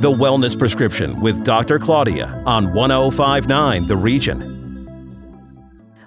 The Wellness Prescription with Dr. Claudia on 1059 The Region.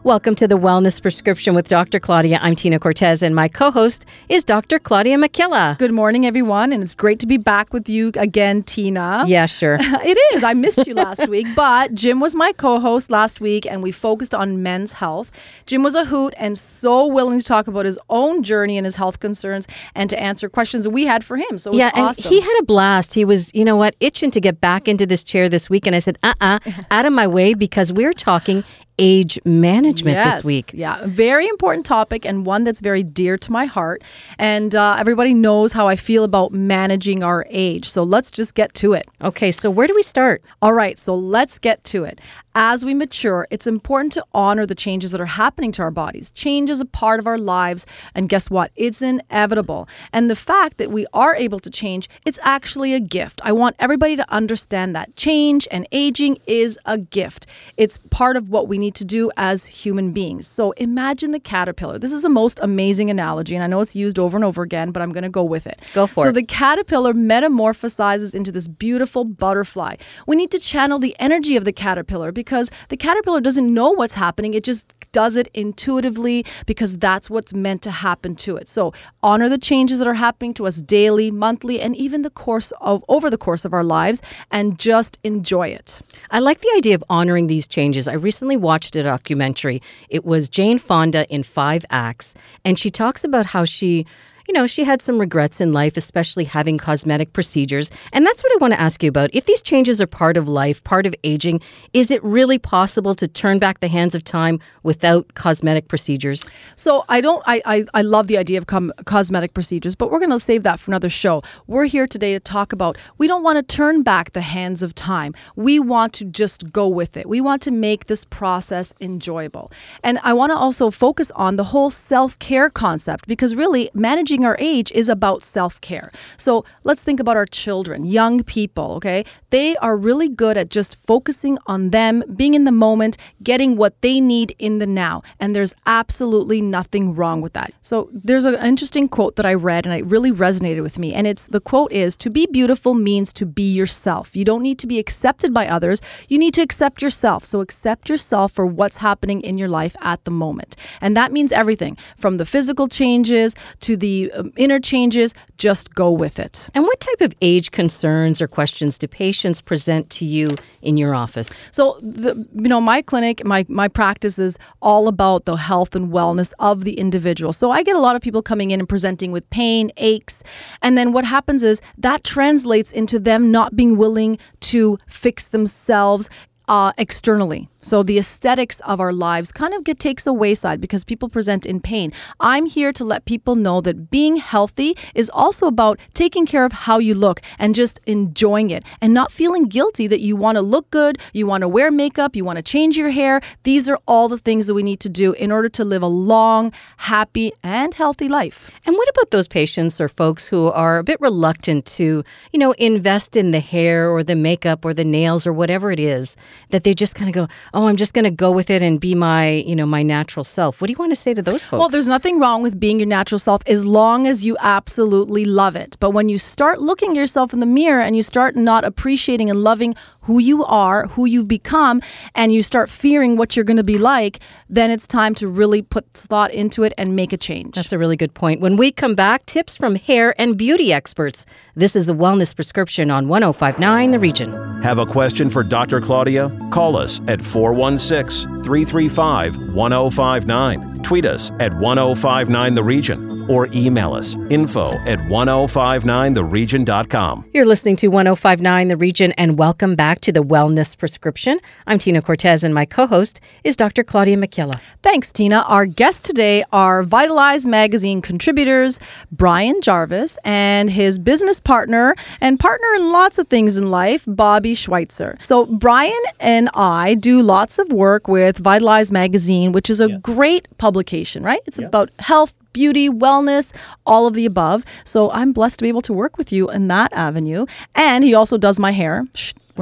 Welcome to the Wellness Prescription with Dr. Claudia. I'm Tina Cortez, and my co host is Dr. Claudia McKilla. Good morning, everyone, and it's great to be back with you again, Tina. Yeah, sure. it is. I missed you last week, but Jim was my co host last week, and we focused on men's health. Jim was a hoot and so willing to talk about his own journey and his health concerns and to answer questions that we had for him. So yeah, awesome. and he had a blast. He was, you know what, itching to get back into this chair this week, and I said, uh uh out of my way because we're talking age management yes, this week. Yeah, very important topic and one that's very dear to my heart. And uh, everybody knows how I feel about managing our age. So let's just get to it. Okay, so where do we start? All right, so let's get to it as we mature, it's important to honor the changes that are happening to our bodies. Change is a part of our lives, and guess what? It's inevitable. And the fact that we are able to change, it's actually a gift. I want everybody to understand that change and aging is a gift. It's part of what we need to do as human beings. So imagine the caterpillar. This is the most amazing analogy, and I know it's used over and over again, but I'm going to go with it. Go for so it. So the caterpillar metamorphosizes into this beautiful butterfly. We need to channel the energy of the caterpillar because the caterpillar doesn't know what's happening. It just does it intuitively because that's what's meant to happen to it. So honor the changes that are happening to us daily, monthly, and even the course of over the course of our lives and just enjoy it. I like the idea of honoring these changes. I recently watched a documentary. It was Jane Fonda in 5 acts and she talks about how she you know, she had some regrets in life, especially having cosmetic procedures. And that's what I want to ask you about. If these changes are part of life, part of aging, is it really possible to turn back the hands of time without cosmetic procedures? So I don't, I, I, I love the idea of com- cosmetic procedures, but we're going to save that for another show. We're here today to talk about we don't want to turn back the hands of time. We want to just go with it. We want to make this process enjoyable. And I want to also focus on the whole self care concept because really managing our age is about self care. So let's think about our children, young people, okay? They are really good at just focusing on them, being in the moment, getting what they need in the now. And there's absolutely nothing wrong with that. So there's an interesting quote that I read and it really resonated with me. And it's the quote is to be beautiful means to be yourself. You don't need to be accepted by others. You need to accept yourself. So accept yourself for what's happening in your life at the moment. And that means everything from the physical changes to the um, interchanges, just go with it. And what type of age concerns or questions do patients present to you in your office? So, the, you know, my clinic, my, my practice is all about the health and wellness of the individual. So, I get a lot of people coming in and presenting with pain, aches, and then what happens is that translates into them not being willing to fix themselves uh, externally. So the aesthetics of our lives kind of get takes a wayside because people present in pain. I'm here to let people know that being healthy is also about taking care of how you look and just enjoying it and not feeling guilty that you want to look good, you want to wear makeup, you want to change your hair. These are all the things that we need to do in order to live a long, happy, and healthy life. And what about those patients or folks who are a bit reluctant to, you know, invest in the hair or the makeup or the nails or whatever it is that they just kind of go, oh, I'm just going to go with it and be my, you know, my natural self. What do you want to say to those folks? Well, there's nothing wrong with being your natural self as long as you absolutely love it. But when you start looking yourself in the mirror and you start not appreciating and loving who you are, who you've become, and you start fearing what you're going to be like, then it's time to really put thought into it and make a change. That's a really good point. When we come back, tips from hair and beauty experts. This is the Wellness Prescription on 1059 The Region. Have a question for Dr. Claudia? Call us at 416 335 1059. Tweet us at 1059 The Region or email us info at 1059theregion.com. You're listening to 1059 The Region and welcome back to the Wellness Prescription. I'm Tina Cortez and my co host is Dr. Claudia McKilla. Thanks, Tina. Our guests today are Vitality magazine contributors Brian Jarvis and his business partner and partner in lots of things in life, Bobbie Schweizer. So, Brian and I do lots of work with Vitality magazine, which is a great publication, right? It's about health, beauty, wellness, all of the above. So I'm blessed to be able to work with you in that avenue. And he also does my hair.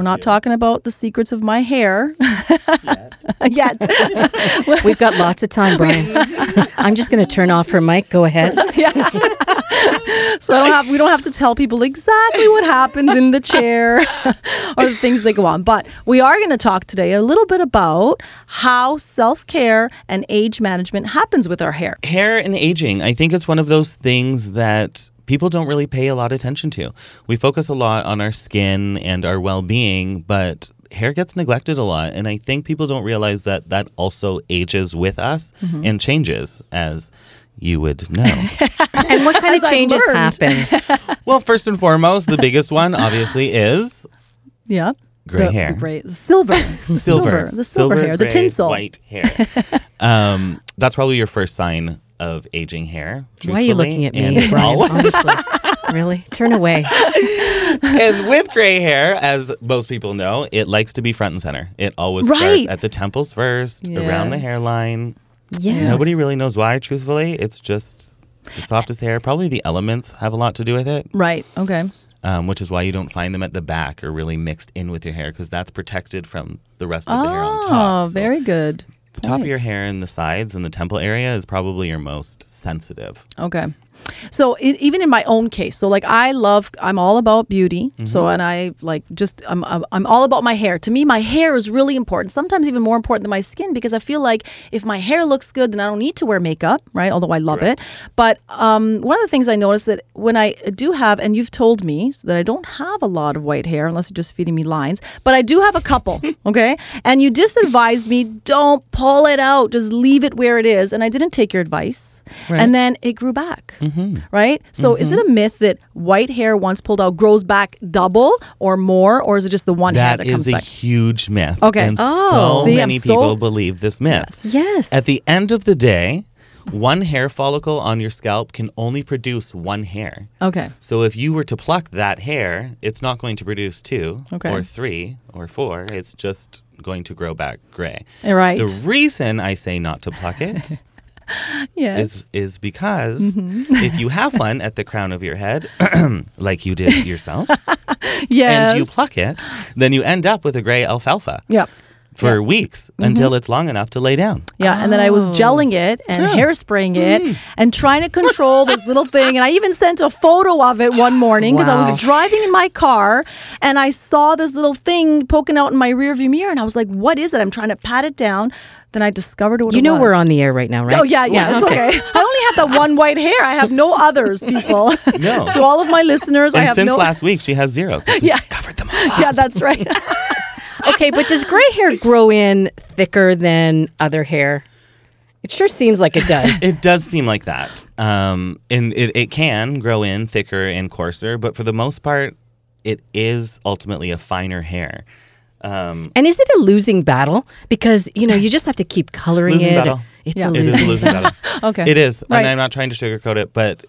Shh, We're not talking about the secrets of my hair yet. We've got lots of time, Brian. I'm just going to turn off her mic. Go ahead. so I don't have, we don't have to tell people exactly what happens in the chair or the things that go on. But we are going to talk today a little bit about how self care and age management happens with our hair. Hair and aging, I think it's one of those things that people don't really pay a lot of attention to. We focus a lot on our skin and our well being, but hair gets neglected a lot. And I think people don't realize that that also ages with us Mm-hmm. and changes as you would know. And what kind of changes happen? well, first and foremost, the biggest one obviously is Yeah. Gray The- hair. The gray, silver. silver. The silver, hair. the tinsel. White hair. um, that's probably your first sign of aging hair. Why are you looking at me, Brian? Honestly, really? Turn away. and with gray hair, as most people know, it likes to be front and center. It always Right. starts at the temples first, around the hairline. Yes. Nobody really knows why, truthfully. It's just the softest hair. Probably the elements have a lot to do with it, Right. Okay. um, which is why you don't find them at the back or really mixed in with your hair because that's protected from the rest of the hair on top. Oh, So very good. The top of your hair and the sides and the temple area is probably your most sensitive. Okay. So it, even in my own case, so like I love, I'm all about beauty. So Mm-hmm. and I like just I'm I'm all about my hair. To me, my hair is really important. Sometimes even more important than my skin because I feel like if my hair looks good, then I don't need to wear makeup, right? Although I love it. But um, one of the things I noticed that when I do have, and you've told me that I don't have a lot of white hair unless you're just feeding me lines, but I do have a couple. okay, and you just advised me don't pull it out, just leave it where it is, and I didn't take your advice. And then it grew back, Mm-hmm. Mm-hmm. right? So is it a mm-hmm. myth that white hair once pulled out grows back double or more, or is it just the one hair That comes back? that is a huge myth. Okay. And Oh. so See, many so- people believe this myth. Yes. At the end of the day, one hair follicle on your scalp can only produce one hair. Okay. So if you were to pluck that hair, it's not going to produce two Okay. or three or four. It's just going to grow back gray. Right. The reason I say not to pluck it Yes. is is because Mm-hmm. if you have one at the crown of your head, like you did yourself, yes. and you pluck it, then you end up with a gray alfalfa yeah. For weeks Mm-hmm. until it's long enough to lay down. Yeah, and then I was gelling it and hairspraying it and trying to control this little thing. And I even sent a photo of it one morning because I was driving in my car and I saw this little thing poking out in my rearview mirror. And I was like, what is it? I'm trying to pat it down. Then I discovered what you it know was. we're on the air right now, right? Oh yeah, yeah, it's okay. I only have that one white hair. I have no others, people. No. to all of my listeners, I And have since no. last week, she has zero. 'cause we Yeah. covered them all. yeah, that's right. Okay, but does gray hair grow in thicker than other hair? It sure seems like it does. It does seem like that. Um, and it, it can grow in thicker and coarser, but for the most part, it is ultimately a finer hair. Um, and is it a losing battle? Because you know you just have to keep coloring Losing it. battle. It's Yeah. a it is losing. a losing battle. Okay. It is. Right. And I'm not trying to sugarcoat it, but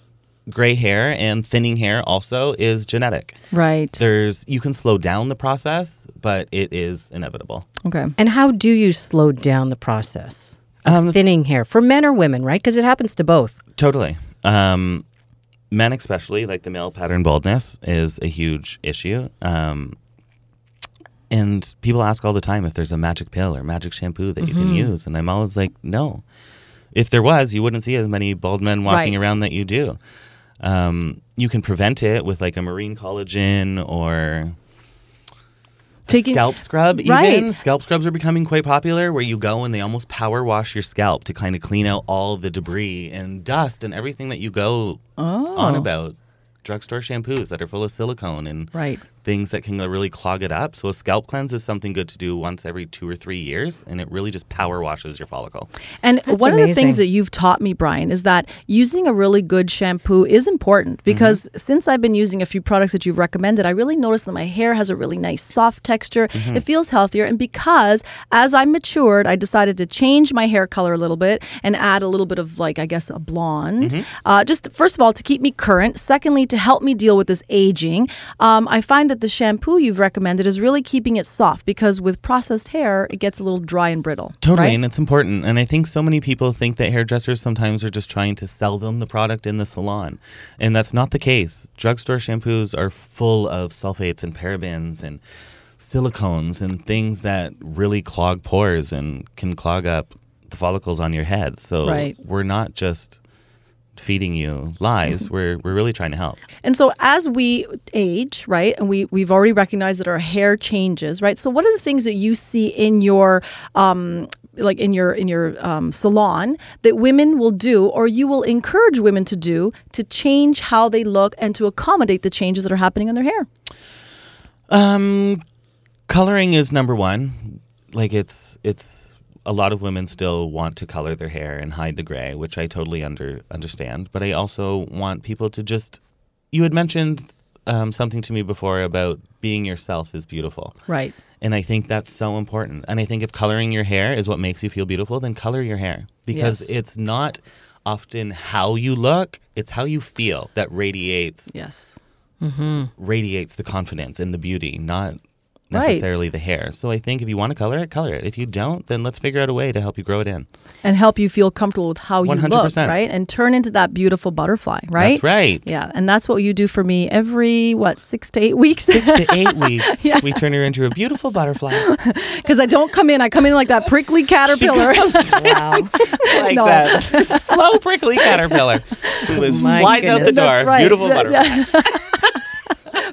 gray hair and thinning hair also is genetic. right. There's you can slow down the process, but it is inevitable. Okay. And how do you slow down the process of Um, thinning hair for men or women? Right? Because it happens to both. Totally. Um, men, especially, like the male pattern baldness, is a huge issue. Um, and people ask all the time if there's a magic pill or magic shampoo that you Mm-hmm. can use. And I'm always like, no. If there was, you wouldn't see as many bald men walking Right. around that you do. Um, you can prevent it with like a marine collagen or Taking- scalp scrub. Even Right. scalp scrubs are becoming quite popular, where you go and they almost power wash your scalp to kind of clean out all the debris and dust and everything that you go on Oh. about. Drugstore shampoos that are full of silicone and Right. Things that can really clog it up. So a scalp cleanse is something good to do once every two or three years, and it really just power washes your follicle. And That's one of the things that you've taught me, Brian, is that using a really good shampoo is important because since I've been using a few products that you've recommended, I really noticed that my hair has a really nice soft texture. It feels healthier. And because as I matured, I decided to change my hair color a little bit and add a little bit of, like, I guess, a blonde. Uh, just, first of all, to keep me current. Secondly, to help me deal with this aging. Um, I find that the shampoo you've recommended is really keeping it soft because with processed hair, it gets a little dry and brittle. Totally, right? and it's important. And I think so many people think that hairdressers sometimes are just trying to sell them the product in the salon. And that's not the case. Drugstore shampoos are full of sulfates and parabens and silicones and things that really clog pores and can clog up the follicles on your head. So Right. we're not just feeding you lies. we're we're really trying to help. And so as we age, right, and we we've already recognized that our hair changes, right? So what are the things that you see in your um like in your in your um, salon that women will do or you will encourage women to do to change how they look and to accommodate the changes that are happening in their hair Um, coloring is number one. Like it's it's a lot of women still want to color their hair and hide the gray, which I totally under understand. But I also want people to just. You had mentioned um, something to me before about being yourself is beautiful. right And I think that's so important. And I think if coloring your hair is what makes you feel beautiful, then color your hair because Yes. it's not often how you look, it's how you feel that radiates yes Mm-hmm. radiates the confidence and the beauty, not Right. necessarily the hair. So I think if you want to color it, color it. If you don't, then let's figure out a way to help you grow it in. and help you feel comfortable with how you look 100%. right and turn into that beautiful butterfly right That's right. yeah and that's what you do for me every what six to eight weeks Six to eight weeks, we turn her into a beautiful butterfly. because i don't come in i come in like that prickly caterpillar Wow. like No. that slow prickly caterpillar who is flies out the door. Right. Beautiful Yeah, butterfly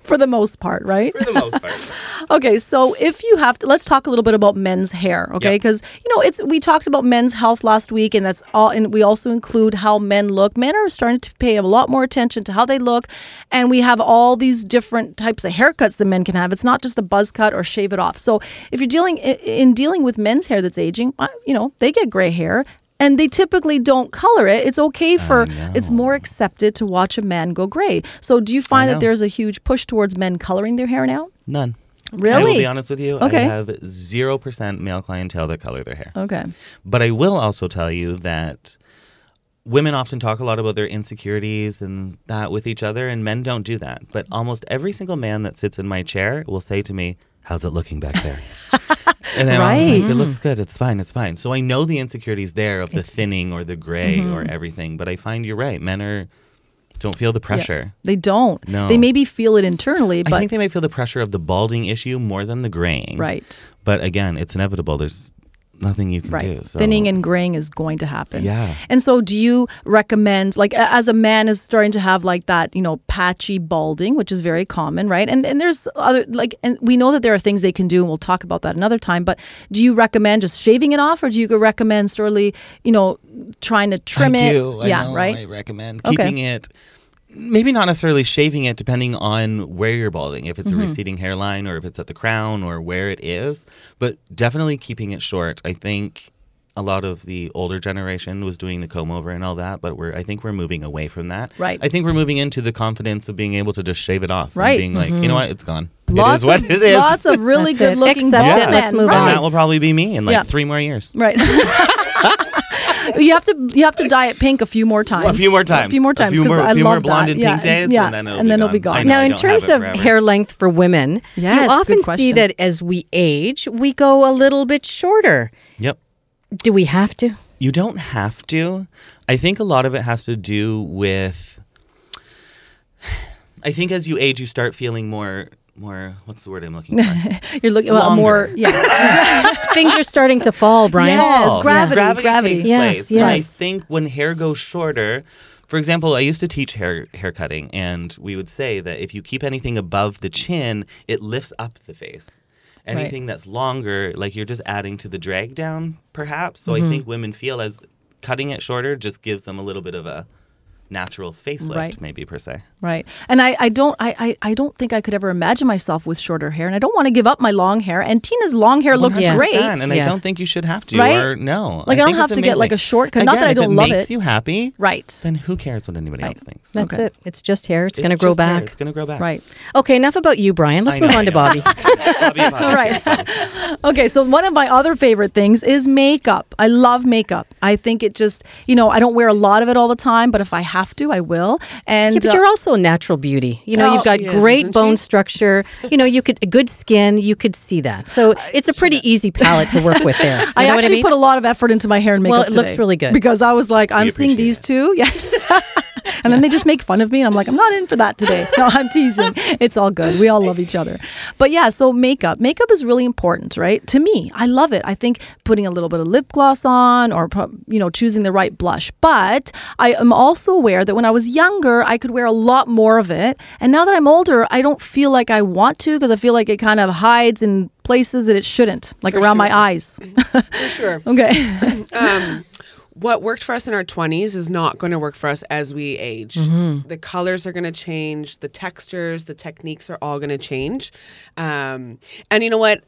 for the most part right for the most part. Okay, so if you have to, let's talk a little bit about men's hair, okay? Yep. Because you know, it's we talked about men's health last week, and that's all. And we also include how men look. Men are starting to pay a lot more attention to how they look, and we have all these different types of haircuts that men can have. It's not just a buzz cut or shave it off. So if you're dealing in dealing with men's hair that's aging, uh, you know, they get gray hair. And they typically don't color it. It's okay for it's more accepted to watch a man go gray. So do you find that there's a huge push towards men coloring their hair now? None. Really? I will be honest with you. Okay. I have zero percent male clientele that color their hair. Okay. But I will also tell you that women often talk a lot about their insecurities and that with each other, and men don't do that. But almost every single man that sits in my chair will say to me, How's it looking back there? and I'm Right. like, It looks good. It's fine. It's fine. So I know the insecurities there of the thinning or the gray or mm-hmm. everything. But I find you're right. Men are don't feel the pressure. They don't. No. They maybe feel it internally, I think they might feel the pressure of the balding issue more than the graying. right, But again, it's inevitable. There's nothing you can right. do. So. Thinning and graying is going to happen. Yeah. And so, do you recommend, like, as a man is starting to have like that, you know, patchy balding, which is very common, right? And and there's other like, and we know that there are things they can do, and we'll talk about that another time. But do you recommend just shaving it off, or do you recommend slowly, you know, trying to trim I it? do. I yeah, know. right. I recommend Okay. keeping it. Maybe not necessarily shaving it, depending on where you're balding. If it's Mm-hmm. a receding hairline, or if it's at the crown, or where it is. But definitely keeping it short. I think a lot of the older generation was doing the comb over and all that, but we're I think we're moving away from that. Right. I think we're moving into the confidence of being able to just shave it off. and Right. being like, you know what, it's gone. Lots it is what of, it is. Lots of really That's it. good looking Accept bald it. men. Let's move right. on. and that will probably be me in like Yeah. three more years. Right. you have to you have to dye it pink a few more times. a few more times. A few more A times few because more- I a few love more blonde that. and yeah. pink days, yeah. and then it'll and be then it'll gone. be gone. Know. Now, in terms of hair length for women, Yes, you often see that as we age, we go a little bit shorter. Yep. Do we have to? You don't have to. I think a lot of it has to do with. I think as you age, you start feeling more, more. What's the word I'm looking for? You're looking well, Longer. more. Yeah. Things are starting to fall, Brian. Yes, Fall. gravity, Gravity, gravity. takes Yes, place. And I think when hair goes shorter, for example, I used to teach hair hair cutting, and we would say that if you keep anything above the chin, it lifts up the face. Anything that's longer, like you're just adding to the drag down, perhaps. So Mm-hmm. I think women feel as cutting it shorter just gives them a little bit of a natural facelift, Right. maybe per se. Right. And I, I don't I, I, I don't think I could ever imagine myself with shorter hair and I don't want to give up my long hair. And Tina's long hair looks great. 100%, and I don't think you should have to, Right? or no. Like, I don't have it's to get, like, amazing. a shortcut. Not that I don't it love makes it. you happy, Right. then who cares what anybody Right. else thinks? That's Okay. it. It's just hair. It's, going to grow just hair. back. It's going to grow back. Right. Okay, enough about you, Brian. Let's I know, move on to. Bobbie. Bobbie, Bobbie, All right. okay, so one of my other favorite things is makeup. I love makeup. I think it just, you know, I don't wear a lot of it all the time, but if I have to, I will. And Yeah, but uh, you're also a natural beauty. You know, Oh, you've got great isn't bone she? structure. You know, you could good skin. You could see that. So it's a pretty easy palette to work with there. You I know actually what I mean? put a lot of effort into my hair and makeup. Well, it looks really good. because I was like, I'm seeing these it. two. Yeah, and then they just make fun of me and I'm like, I'm not in for that today. No, I'm teasing. It's all good. We all love each other. But yeah, so makeup. Makeup is really important, right? To me, I love it. I think putting a little bit of lip gloss on or you know, choosing the right blush. But I am also aware that when I was younger, I could wear a lot more of it. And now that I'm older, I don't feel like I want to because I feel like it kind of hides in places that it shouldn't, like For around my eyes. For sure. okay. um, what worked for us in our 20s is not going to work for us as we age. The colors are going to change, the textures, the techniques are all going to change. Um, and you know what?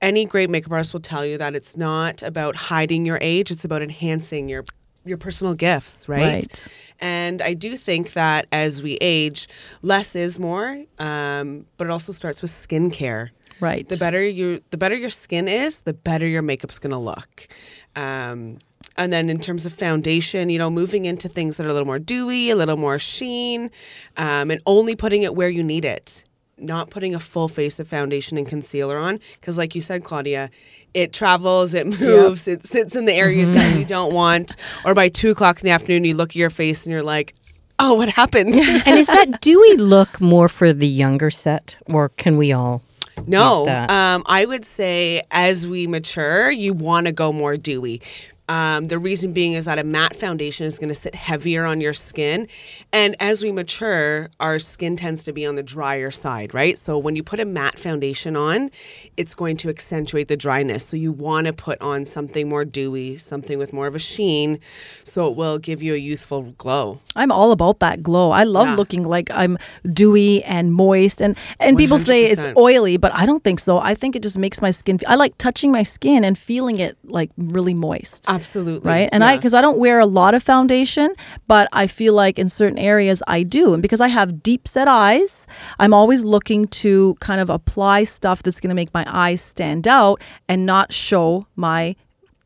Any great makeup artist will tell you that it's not about hiding your age, it's about enhancing your your personal gifts, right? Right. And I do think that as we age, less is more, um, but it also starts with skincare Right. the better you the better your skin is the better your makeup's going to look um, and then in terms of foundation you know moving into things that are a little more dewy a little more sheen um, and only putting it where you need it. Not putting a full face of foundation and concealer on because like you said claudia it travels it moves it sits in the areas that you don't want. Or by two o'clock in the afternoon you look at your face and you're like oh what happened? And is that dewy look more for the younger set, or can we all? No, um, I would say as we mature, you want to go more dewy. Um, the reason being is that a matte foundation is going to sit heavier on your skin. And as we mature, our skin tends to be on the drier side, right? So when you put a matte foundation on, it's going to accentuate the dryness. So you want to put on something more dewy, something with more of a sheen, so it will give you a youthful glow. I'm all about that glow. I love Yeah. looking like I'm dewy and moist and and people say it's oily, but I don't think so. I think it just makes my skin I like touching my skin and feeling it like really moist. Absolutely. Right? And I cuz I don't wear a lot of foundation, but I feel like in certain areas I do. And because I have deep set eyes, I'm always looking to kind of apply stuff that's going to make my eyes stand out and not show my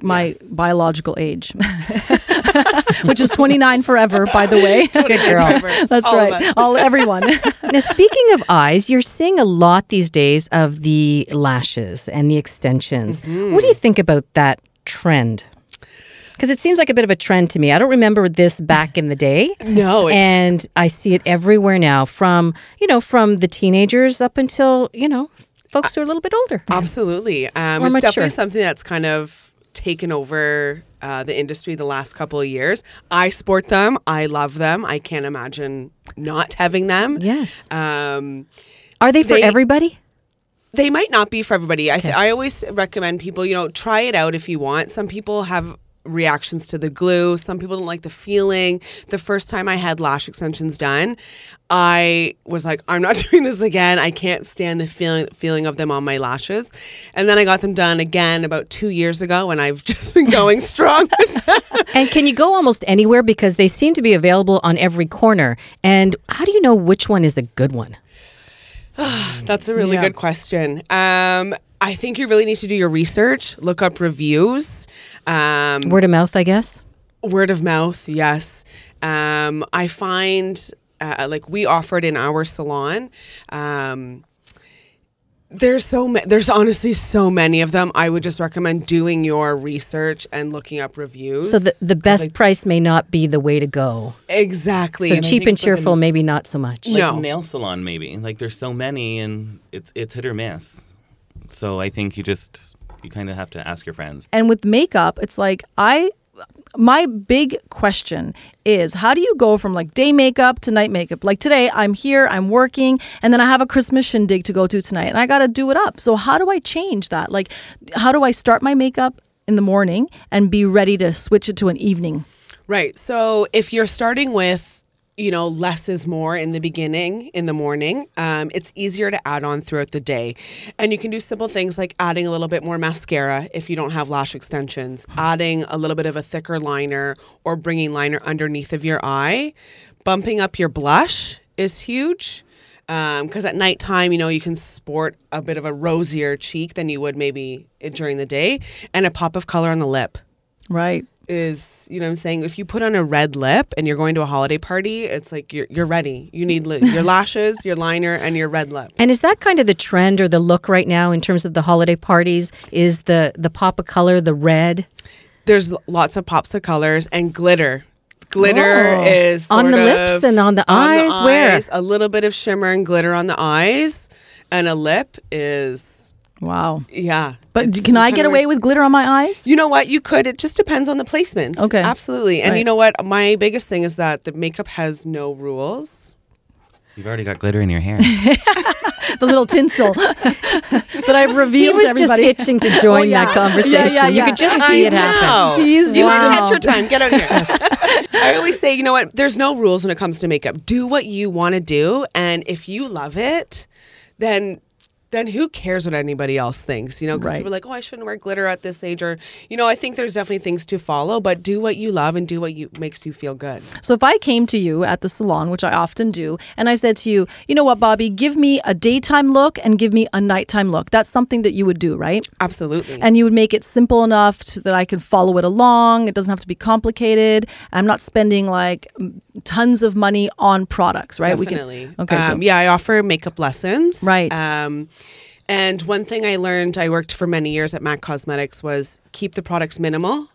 my Yes. biological age, which is 29 forever, by the way. Good girl. That's All of right. All everyone. Now, speaking of eyes, you're seeing a lot these days of the lashes and the extensions. Mm-hmm. What do you think about that trend? Because it seems like a bit of a trend to me. I don't remember this back in the day. No, and I see it everywhere now, from you know, from the teenagers up until you know, folks who are a little bit older. Absolutely. Um, it's mature. definitely something that's kind of taken over uh, the industry the last couple of years. I sport them. I love them. I can't imagine not having them. Yes. Um, Are they for they- everybody? they might not be for everybody. I, th- I always recommend people, you know, try it out if you want. Some people have reactions to the glue. Some people don't like the feeling. The first time I had lash extensions done, I was like, I'm not doing this again. I can't stand the feeling feeling of them on my lashes. And then I got them done again about two years ago, and I've just been going strong. And can you go almost anywhere because they seem to be available on every corner? And how do you know which one is a good one? That's a really Yeah. good question. Um, I think you really need to do your research, look up reviews. Um, Word of mouth, I guess. word of mouth yes um, i find uh, like we offer it in our salon um, there's so ma- there's honestly so many of them i would just recommend doing your research and looking up reviews So the, the best price may not be the way to go. exactly So And cheap and for the- cheerful, maybe not so much. like No. nail salon maybe like there's so many and it's it's hit or miss so i think you just you kind of have to ask your friends and with makeup, it's like I my big question is how do you go from like day makeup to night makeup? Like today, I'm here, I'm working, and then I have a Christmas shindig to go to tonight, and I got to do it up. So how do I change that? Like, how do I start my makeup in the morning and be ready to switch it to an evening? Right. So if you're starting with, you know, less is more in the beginning, in the morning, um, it's easier to add on throughout the day. And you can do simple things like adding a little bit more mascara if you don't have lash extensions, adding a little bit of a thicker liner or bringing liner underneath of your eye. Bumping up your blush is huge. Because at nighttime, you know, you can sport a bit of a rosier cheek than you would maybe during the day, and a pop of color on the lip Right. Is you know what I'm saying if you put on a red lip and you're going to a holiday party it's like you're, you're ready you need li- your lashes your liner and your red lip And is that kind of the trend or the look right now in terms of the holiday parties? Is the the pop of color the red? there's lots of pops of colors and glitter Glitter Oh. is On the lips and on the on eyes? Where? eyes, A little bit of shimmer and glitter on the eyes, and a lip is Wow. yeah. But can I get away weird. with glitter on my eyes? You know what? You could. It just depends on the placement. Okay. Absolutely. And Right. you know what? My biggest thing is that the makeup has no rules. You've already got glitter in your hair. The little tinsel that I've He revealed was to everybody. just itching to oh, join Oh, yeah. that conversation. Yeah, yeah, You could just I see it happen. know. He's you wow. had your time. Get out of here. I always say, you know what? There's no rules when it comes to makeup. Do what you want to do, and if you love it, then then who cares what anybody else thinks? You know, because Right. people are like, oh, I shouldn't wear glitter at this age, or you know, I think there's definitely things to follow, but do what you love and do what you makes you feel good. So if I came to you at the salon, which I often do, and I said to you, you know what, Bobbie, give me a daytime look and give me a nighttime look. That's something that you would do, right? Absolutely. And you would make it simple enough to, that I can follow it along. It doesn't have to be complicated. I'm not spending like tons of money on products, right? Definitely. We can, okay. so Um, yeah, I offer makeup lessons. Right. Um, and one thing I learned, I worked for many years at MAC Cosmetics, was keep the products minimal.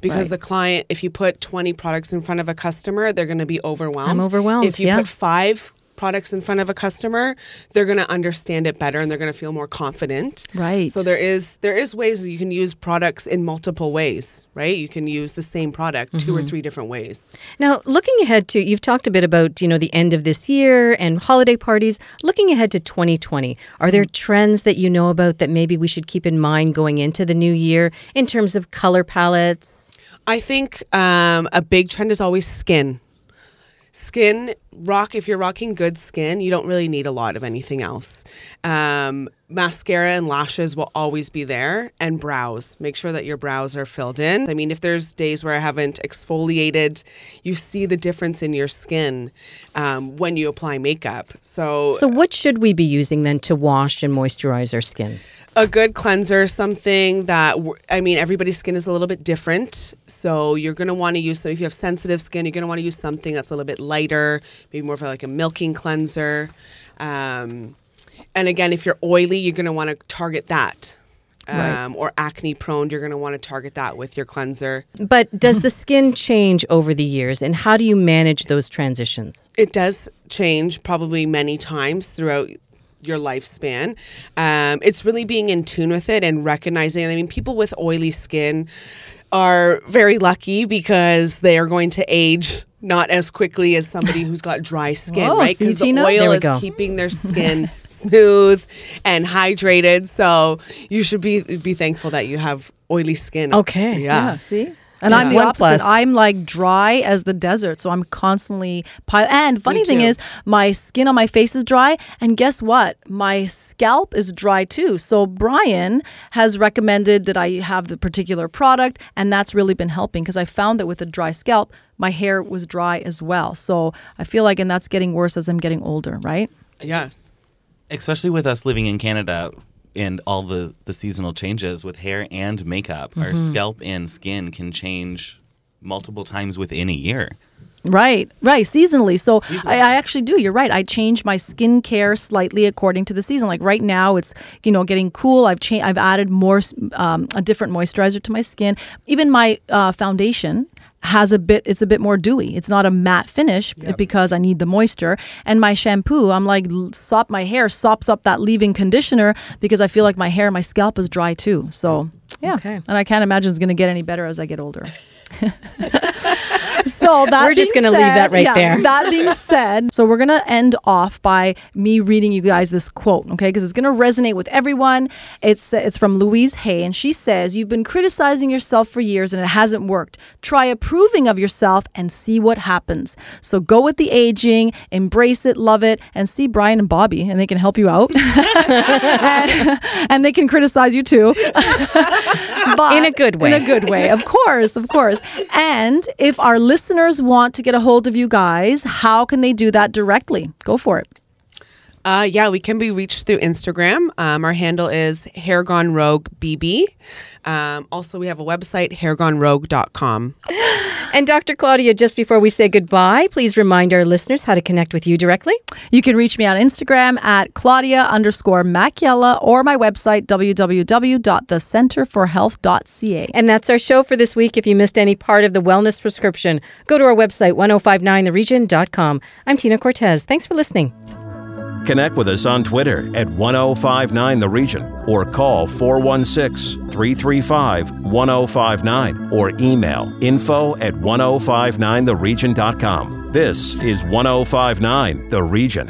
Because Right. the client, if you put 20 products in front of a customer, they're going to be overwhelmed. I'm overwhelmed, If you yeah. put five products in front of a customer, they're going to understand it better and they're going to feel more confident. Right. So there is there is ways that you can use products in multiple ways, right? You can use the same product two Mm-hmm. or three different ways. Now, looking ahead to, you've talked a bit about, you know, the end of this year and holiday parties. Looking ahead to 2020, are there trends that you know about that maybe we should keep in mind going into the new year in terms of color palettes? I think um, a big trend is always skin. Skin rock. If you're rocking good skin, you don't really need a lot of anything else. Um, mascara and lashes will always be there, and brows. Make sure that your brows are filled in. I mean, if there's days where I haven't exfoliated, you see the difference in your skin um, when you apply makeup. So, So, what should we be using then to wash and moisturize our skin? a good cleanser, something that I mean, everybody's skin is a little bit different. So you're gonna want to use. So if you have sensitive skin, you're gonna want to use something that's a little bit lighter, maybe more of like a milking cleanser. Um, and again, if you're oily, you're gonna want to target that. Right. Um, or acne prone, you're gonna want to target that with your cleanser. But does the skin change over the years and how do you manage those transitions? it does change probably many times throughout your lifespan. Um, it's really being in tune with it and recognizing. I mean, people with oily skin are very lucky because they are going to age not as quickly as somebody who's got dry skin, Whoa, right? Because the Tina? oil is go. keeping their skin smooth and hydrated. So you should be be thankful that you have oily skin. Okay. Yeah. see? And Yeah. I'm the One opposite. plus. I'm like dry as the desert, so I'm constantly pile. And funny thing is, my skin on my face is dry, and guess what? My scalp is dry too. So Brian has recommended that I have the particular product, and that's really been helping because I found that with a dry scalp, my hair was dry as well. So I feel like, and that's getting worse as I'm getting older, right? Yes. Especially with us living in Canada and all the, the seasonal changes with hair and makeup, our scalp and skin can change multiple times within a year. Right, right, seasonally. So I, I actually do. You're right. I change my skincare slightly according to the season. Like right now, it's you know getting cool. I've changed. I've added more um, a different moisturizer to my skin. Even my uh, foundation has a bit. It's a bit more dewy. It's not a matte finish because I need the moisture. And my shampoo, I'm like sop my hair, sops up that leave-in conditioner because I feel like my hair, my scalp is dry too. So yeah, Okay. and I can't imagine it's going to get any better as I get older. so that We're just gonna leave that right yeah, there. That being said, so we're gonna end off by me reading you guys this quote, okay? Because it's gonna resonate with everyone. It's it's from Louise Hay, and she says, "You've been criticizing yourself for years, and it hasn't worked. Try approving of yourself and see what happens. So go with the aging, embrace it, love it, and see Brian and Bobbie, and they can help you out, and, and they can criticize you too." but In a good way. In a good way, of course, of course. And if our listeners want to get a hold of you guys, how can they do that directly? Go for it. Uh, yeah, we can be reached through Instagram. Um, our handle is Hair Gone Rogue BB. Um, also, we have a website, hairgonerogue.com. And Dr. Claudia, just before we say goodbye, please remind our listeners how to connect with you directly. You can reach me on Instagram at Claudia underscore Macchiella or my website, www.thecenterforhealth.ca. And that's our show for this week. If you missed any part of the wellness prescription, go to our website, 1059theregion.com. I'm Tina Cortez. Thanks for listening. Connect with us on Twitter at 1059 The Region or call 416 335 1059 or email info at 1059theregion.com. This is 1059 The Region.